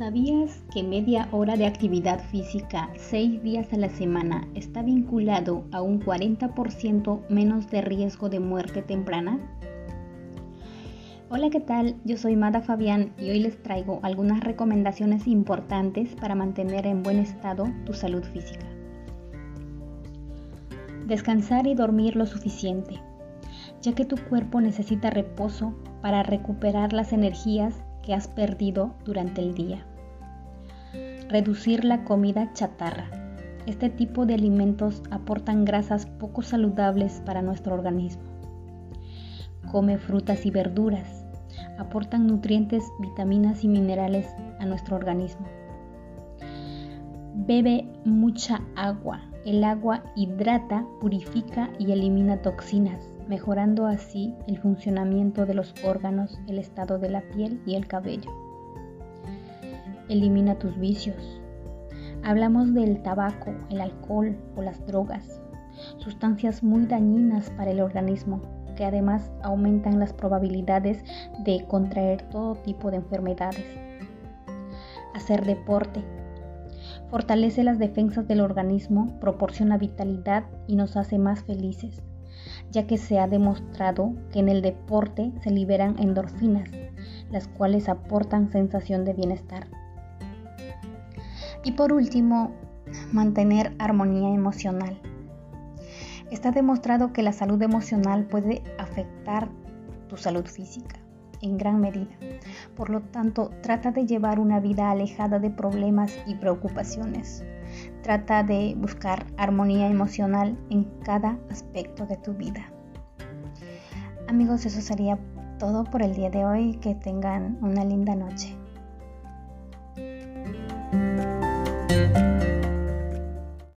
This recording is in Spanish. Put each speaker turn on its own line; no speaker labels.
¿Sabías que media hora de actividad física seis días a la semana está vinculado a un 40% menos de riesgo de muerte temprana? Hola, ¿qué tal? Yo soy Mada Fabián y hoy les traigo algunas recomendaciones importantes para mantener en buen estado tu salud física. Descansar y dormir lo suficiente, ya que tu cuerpo necesita reposo para recuperar las energías que has perdido durante el día. Reducir la comida chatarra. Este tipo de alimentos aportan grasas poco saludables para nuestro organismo. Come frutas y verduras. Aportan nutrientes, vitaminas y minerales a nuestro organismo. Bebe mucha agua. El agua hidrata, purifica y elimina toxinas, mejorando así el funcionamiento de los órganos, el estado de la piel y el cabello. Elimina tus vicios. Hablamos del tabaco, el alcohol o las drogas, sustancias muy dañinas para el organismo que además aumentan las probabilidades de contraer todo tipo de enfermedades. Hacer deporte. Fortalece las defensas del organismo, proporciona vitalidad y nos hace más felices, ya que se ha demostrado que en el deporte se liberan endorfinas, las cuales aportan sensación de bienestar. Y por último, mantener armonía emocional. Está demostrado que la salud emocional puede afectar tu salud física en gran medida. Por lo tanto, trata de llevar una vida alejada de problemas y preocupaciones. Trata de buscar armonía emocional en cada aspecto de tu vida. Amigos, eso sería todo por el día de hoy. Que tengan una linda noche.